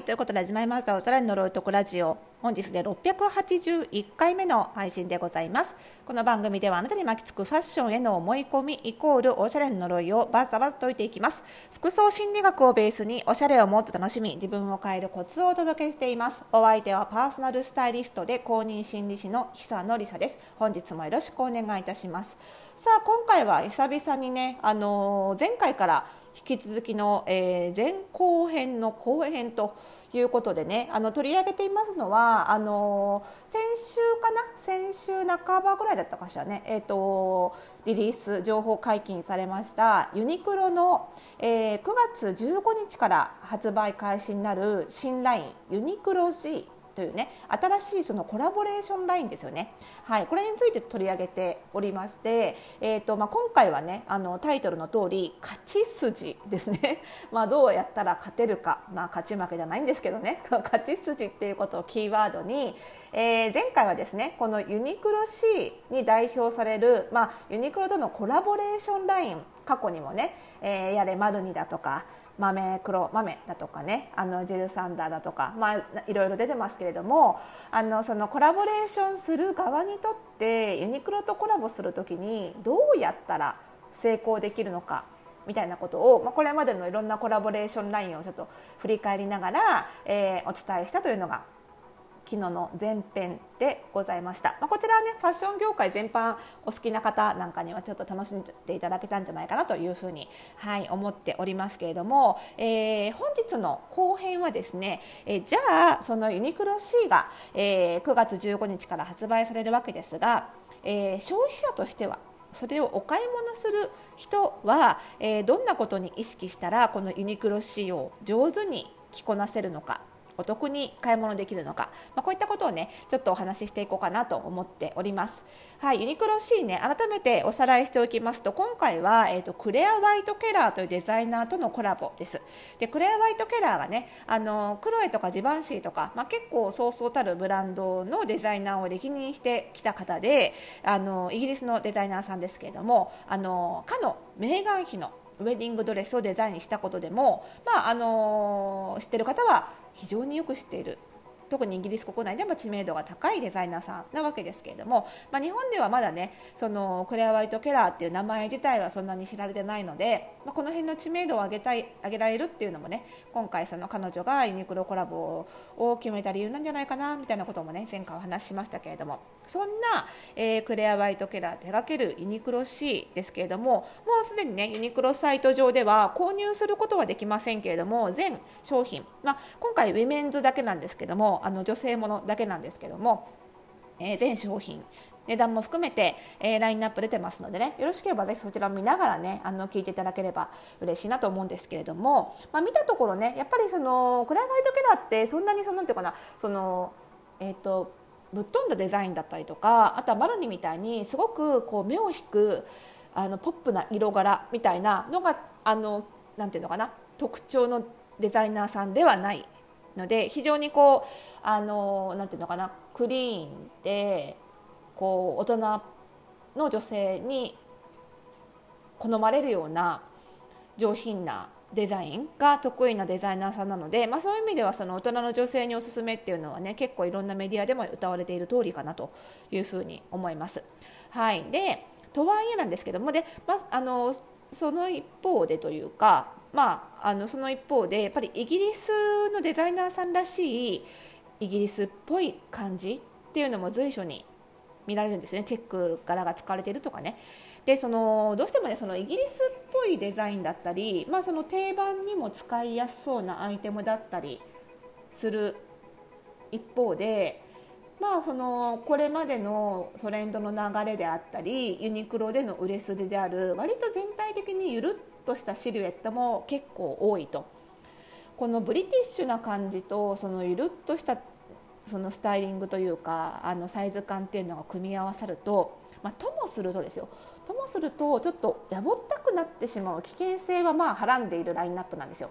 いということで始まりました。おしゃれの呪いとくラジオ。本日で681回目の配信でございます。この番組ではあなたに巻きつくファッションへの思い込みイコールおしゃれの呪いをバッサバッと解いていきます。服装心理学をベースにおしゃれをもっと楽しみ自分を変えるコツをお届けしています。お相手はパーソナルスタイリストで公認心理師の久野里沙です。本日もよろしくお願いいたします。さあ今回は久々にねあのー、前回から引き続きの、えー、前後編の後編ということでねあの取り上げていますのはあの先週かな？先週半ばぐらいだったかしらね、えーと、リリース情報解禁されましたユニクロの、えー、9月15日から発売開始になる新ラインユニクロ G というね新しいそのコラボレーションラインですよね。はい、これについて取り上げておりまして、えーとまあ、今回はねあのタイトルの通り勝ち筋ですね。まあどうやったら勝てるか、まあ勝ち負けじゃないんですけどね、勝ち筋っていうことをキーワードに、えー、前回はですねこのユニクロ C に代表されるまあユニクロとのコラボレーションライン過去にもね、えー、やれマルニだとか豆黒豆だとかねあのジェルサンダーだとか、まあ、いろいろ出てますけれどもあのそのコラボレーションする側にとってユニクロとコラボする時にどうやったら成功できるのかみたいなことを、まあ、これまでのいろんなコラボレーションラインをちょっと振り返りながら、えー、お伝えしたというのが昨日の前編でございました、まあ、こちらはねファッション業界全般お好きな方なんかにはちょっと楽しんでいただけたんじゃないかなというふうに、はい、思っておりますけれども、えー、本日の後編はですね、えー、じゃあそのユニクロ C が、えー、9月15日から発売されるわけですが、えー、消費者としてはそれをお買い物する人は、えー、どんなことに意識したらこのユニクロ C を上手に着こなせるのかお得に買い物できるのか、まあ、こういったことをねちょっとお話ししていこうかなと思っております。はい、ユニクロ C ね改めておさらいしておきますと今回は、えーと、クレア・ワイト・ケラーというデザイナーとのコラボです。でクレア・ワイト・ケラーがねあのクロエとかジバンシーとか、まあ、結構そうそうたるブランドのデザイナーを歴任してきた方であのイギリスのデザイナーさんですけれどもあのかのメーガン妃のウェディングドレスをデザインしたことでも、まああの知ってる方は非常によく知っている。特にイギリス国内でも知名度が高いデザイナーさんなわけですけれども、まあ、日本ではまだねそのクレア・ワイト・ケラーっていう名前自体はそんなに知られてないので、まあ、この辺の知名度を上げたい上げられるっていうのもね今回その彼女がユニクロコラボを決めた理由なんじゃないかなみたいなこともね前回お話ししましたけれども。そんな、えー、クレア・ワイト・ケラー手掛けるユニクロ C ですけれどももうすでにねユニクロサイト上では購入することはできませんけれども全商品、まあ、今回ウィメンズだけなんですけどもあの女性ものだけなんですけども、えー、全商品値段も含めて、えー、ラインナップ出てますのでねよろしければぜひそちらを見ながらねあの聞いていただければ嬉しいなと思うんですけれども、まあ、見たところねやっぱりそのクレア・ワイト・ケラーってそんなにそのなんていうかなそのえっ、ー、とぶっ飛んだデザインだったりとかあとはマルニみたいにすごくこう目を引くあのポップな色柄みたいなのがあのなんていうのかな特徴のデザイナーさんではない。ので非常にこうあのなんていうのかなクリーンでこう大人の女性に好まれるような上品なデザインが得意なデザイナーさんなので、まあ、そういう意味ではその大人の女性におすすめっていうのはね結構いろんなメディアでも歌われている通りかなというふうに思います。はい、でとはいえなんですけどもで、まあ、あのその一方でというかまあ、あのその一方でやっぱりイギリスのデザイナーさんらしいイギリスっぽい感じっていうのも随所に見られるんですね。チェック柄が使われてるとかね。でそのどうしてもねそのイギリスっぽいデザインだったり、まあ、その定番にも使いやすそうなアイテムだったりする一方でまあそのこれまでのトレンドの流れであったりユニクロでの売れ筋である割と全体的にゆるっとしたシルエットも結構多いと。このブリティッシュな感じとそのゆるっとしたそのスタイリングというかあのサイズ感っていうのが組み合わさると、まあ、ともするとですよ。ともするとちょっとやぼったくなってしまう危険性はまあはらんでいるラインナップなんですよ。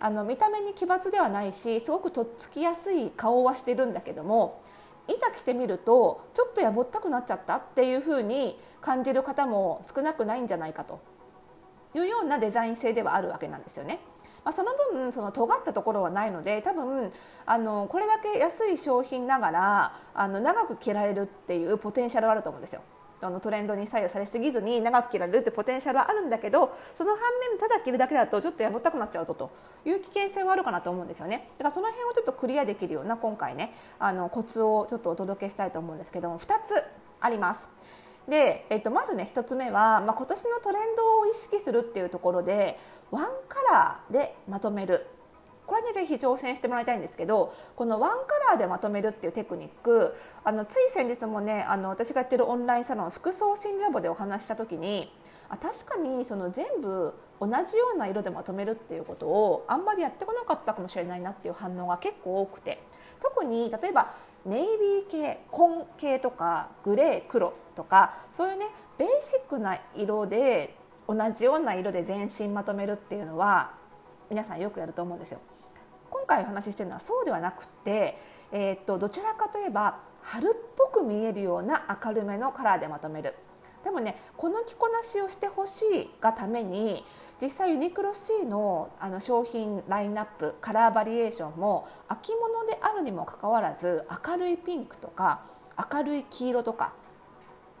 あの見た目に奇抜ではないしすごくとっつきやすい顔はしてるんだけどもいざ着てみるとちょっとやぼったくなっちゃったっていうふうに感じる方も少なくないんじゃないかと。いうようなデザイン性ではあるわけなんですよね。まあ、その分その尖ったところはないので多分あのこれだけ安い商品ながらあの長く着られるっていうポテンシャルはあると思うんですよ。あのトレンドに左右されすぎずに長く着られるってポテンシャルはあるんだけどその反面ただ着るだけだとちょっとやぼったくなっちゃうぞという危険性はあるかなと思うんですよねだからその辺をちょっとクリアできるような今回ねあのコツをちょっとお届けしたいと思うんですけども2つあります。で、えっと、まずね1つ目は、まあ、今年のトレンドを意識するっていうところでワンカラーでまとめる。これねぜひ挑戦してもらいたいんですけどこのワンカラーでまとめるっていうテクニックあのつい先日もねあの私がやってるオンラインサロン服装心ラボでお話した時にあ確かにその全部同じような色でまとめるっていうことをあんまりやってこなかったかもしれないなっていう反応が結構多くて。特に例えばネイビー系紺系とかグレー黒とかそういうねベーシックな色で同じような色で全身まとめるっていうのは皆さんよくやると思うんですよ。今回お話ししてるのはそうではなくて、えー、っとどちらかといえば春っぽく見えるような明るめのカラーでまとめるでもねこの着こなしをしてほしいがために実際ユニクロ C のあの商品ラインナップカラーバリエーションも秋物であるにもかかわらず明るいピンクとか明るい黄色とか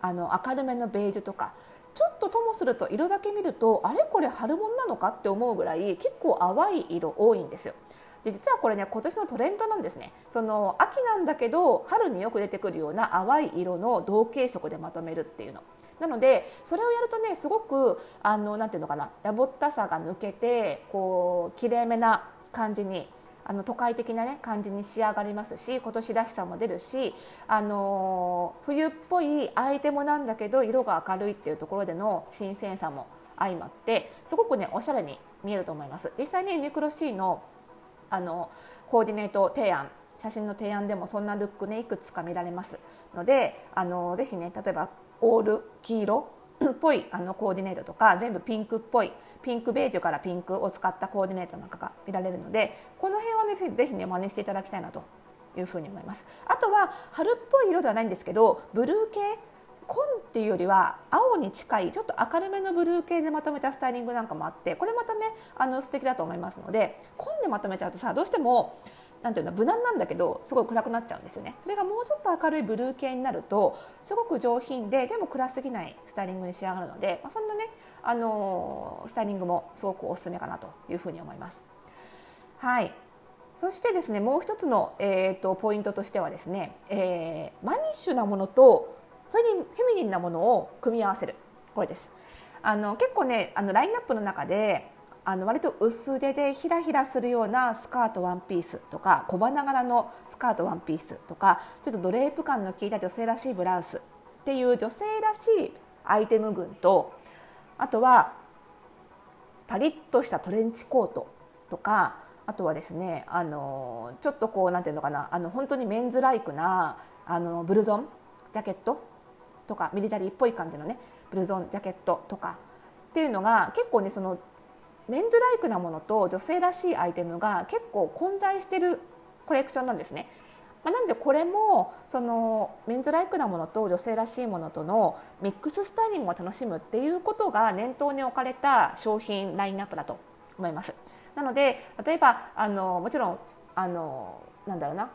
あの明るめのベージュとかちょっとともすると色だけ見るとあれこれ春物なのかって思うぐらい結構淡い色多いんですよ。で実はこれね今年のトレンドなんですねその秋なんだけど春によく出てくるような淡い色の同系色でまとめるっていうの。なのでそれをやるとねすごくあのなんていうのかなやぼったさが抜けてこうきれいめな感じにあの都会的な、ね、感じに仕上がりますし今年らしさも出るし、あの冬っぽいアイテムなんだけど色が明るいっていうところでの新鮮さも相まってすごくねおしゃれに見えると思います。実際にユニクロ C のあのコーディネート提案写真の提案でもそんなルックねいくつか見られますのであのぜひね例えばオール黄色っぽいあのコーディネートとか全部ピンクっぽいピンクベージュからピンクを使ったコーディネートなんかが見られるのでこの辺はねぜひね真似していただきたいなというふうに思います。あとは春っぽい色ではないんですけどブルー系紺っていうよりは青に近いちょっと明るめのブルー系でまとめたスタイリングなんかもあってこれまたねあの素敵だと思いますので紺でまとめちゃうとさどうしてもなんていうの無難なんだけどすごい暗くなっちゃうんですよねそれがもうちょっと明るいブルー系になるとすごく上品ででも暗すぎないスタイリングに仕上がるので、まあ、そんなねあのスタイリングもすごくおすすめかなというふうに思います。はいそしてですねもう一つの、えーと、ポイントとしてはですね、えー、マニッシュなものとフェフェミニンなものを組み合わせるこれです。あの結構ねあのラインナップの中であの割と薄手でひらひらするようなスカートワンピースとか小花柄のスカートワンピースとかちょっとドレープ感の効いた女性らしいブラウスっていう女性らしいアイテム群とあとはパリッとしたトレンチコートとかあとはですねあのちょっとこうなんていうのかなあの本当にメンズライクなあのブルゾンジャケットとかミリタリーっぽい感じのねブルゾンジャケットとかっていうのが結構ねそのメンズライクなものと女性らしいアイテムが結構混在してるコレクションなんですね。まあ、なのでこれもそのメンズライクなものと女性らしいものとのミックススタイリングを楽しむっていうことが念頭に置かれた商品ラインナップだと思います。なので例えばあのもちろんあのなんだろうな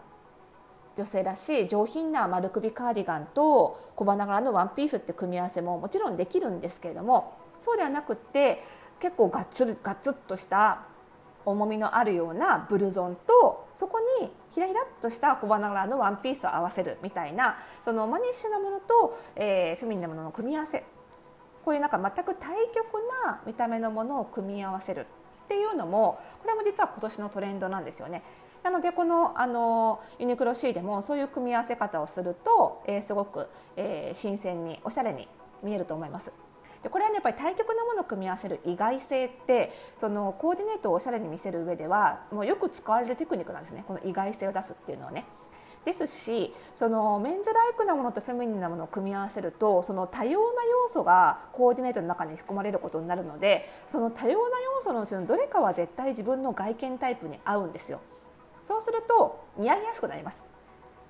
女性らしい上品な丸首カーディガンと小花柄のワンピースって組み合わせももちろんできるんですけれどもそうではなくって結構がっつりガツッとした重みのあるようなブルゾンとそこにひらひらっとした小花柄のワンピースを合わせるみたいなそのマニッシュなものと、えー、フェミニンなものの組み合わせこういうなんか全く対極な見た目のものを組み合わせるっていうのもこれも実は今年のトレンドなんですよね。なのでこのあのユニクロ C でもそういう組み合わせ方をすると、えー、すごく、えー、新鮮におしゃれに見えると思います。でこれはねやっぱり対極なものを組み合わせる意外性ってそのコーディネートをおしゃれに見せる上ではもうよく使われるテクニックなんですねこの意外性を出すっていうのはね。ですしそのメンズライクなものとフェミニンなものを組み合わせるとその多様な要素がコーディネートの中に含まれることになるのでその多様な要素のうちのどれかは絶対自分の外見タイプに合うんですよ。そうすると似合いやすくなります。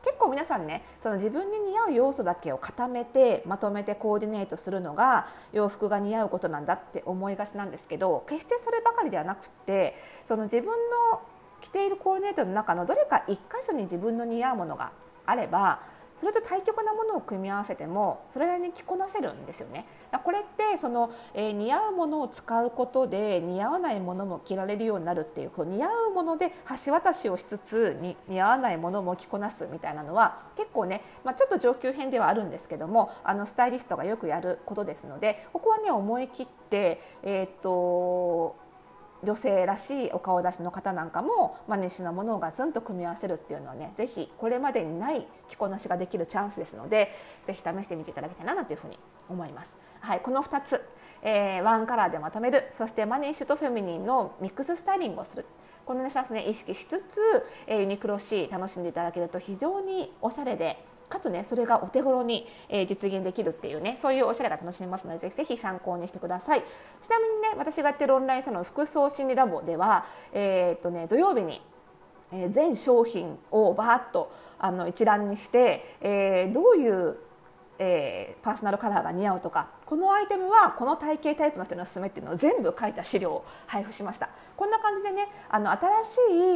結構皆さんねその自分に似合う要素だけを固めてまとめてコーディネートするのが洋服が似合うことなんだって思いがちなんですけど決してそればかりではなくってその自分の着ているコーディネートの中のどれか1箇所に自分の似合うものがあればそれと対極なものを組み合わせてもそれなりに着こなせるんですよね。これってその、えー、似合うものを使うことで似合わないものも着られるようになるっていうこ似合うもので橋渡しをしつつに似合わないものも着こなすみたいなのは結構ね、まあ、ちょっと上級編ではあるんですけどもあのスタイリストがよくやることですのでここはね思い切って、えー、っと女性らしいお顔出しの方なんかも真似しなものをガツンと組み合わせるっていうのはね是非これまでにない着こなしができるチャンスですので是非試してみていただきたいなというふうに思います。はい、この2つ、えー、ワンカラーでまとめるそしてマニッシュとフェミニンのミックススタイリングをするこの2つね意識しつつ、えー、ユニクロ C 楽しんでいただけると非常におしゃれでかつねそれがお手頃に、え実現できるっていうねそういうおしゃれが楽しめますのでぜひぜひ参考にしてください。ちなみにね私がやってるオンラインサロン服装心理ラボでは、えー、っとね、土曜日に全商品をバーッとあの一覧にして、えー、どういうえー、パーソナルカラーが似合うとかこのアイテムはこの体型タイプの人におすすめっていうのを全部書いた資料を配布しました。こんな感じでねあの新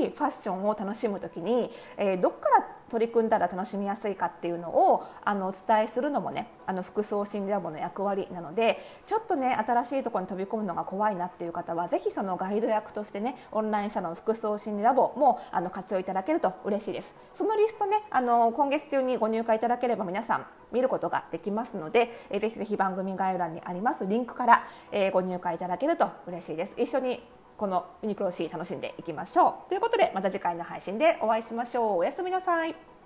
しいファッションを楽しむ時に、えー、どっから取り組んだら楽しみやすいかっていうのをあのお伝えするのもねあの服装心理ラボの役割なのでちょっとね新しいところに飛び込むのが怖いなっていう方はぜひそのガイド役としてねオンラインサロン服装心理ラボもあの活用いただけると嬉しいです。そのリストねあの今月中にご入会いただければ皆さん見ることができますので、えー、ぜひぜひ番組概要欄にありますリンクから、えー、ご入会いただけると嬉しいです。一緒にこのユニクロ C 楽しんでいきましょう。ということでまた次回の配信でお会いしましょう。おやすみなさい。